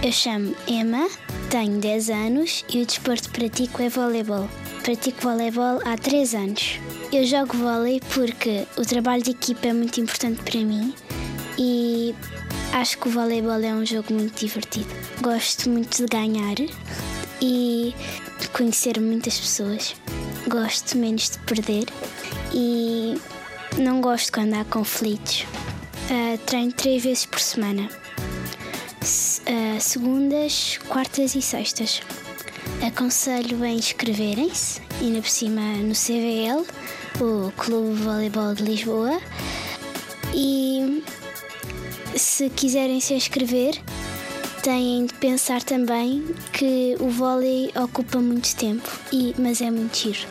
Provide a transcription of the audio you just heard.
Eu chamo Emma, tenho 10 anos e o desporto que pratico é voleibol. Pratico voleibol há 3 anos. Eu jogo vôlei porque o trabalho de equipa é muito importante para mim e acho que o voleibol é um jogo muito divertido. Gosto muito de ganhar e de conhecer muitas pessoas. Gosto menos de perder e não gosto quando há conflitos. Uh, treino três vezes por semana. Uh, segundas, quartas e sextas. Aconselho a inscreverem-se, ainda por cima no CVL, o Clube de Voleibol de Lisboa. E se quiserem se inscrever, têm de pensar também que o vôlei ocupa muito tempo, e, mas é muito giro.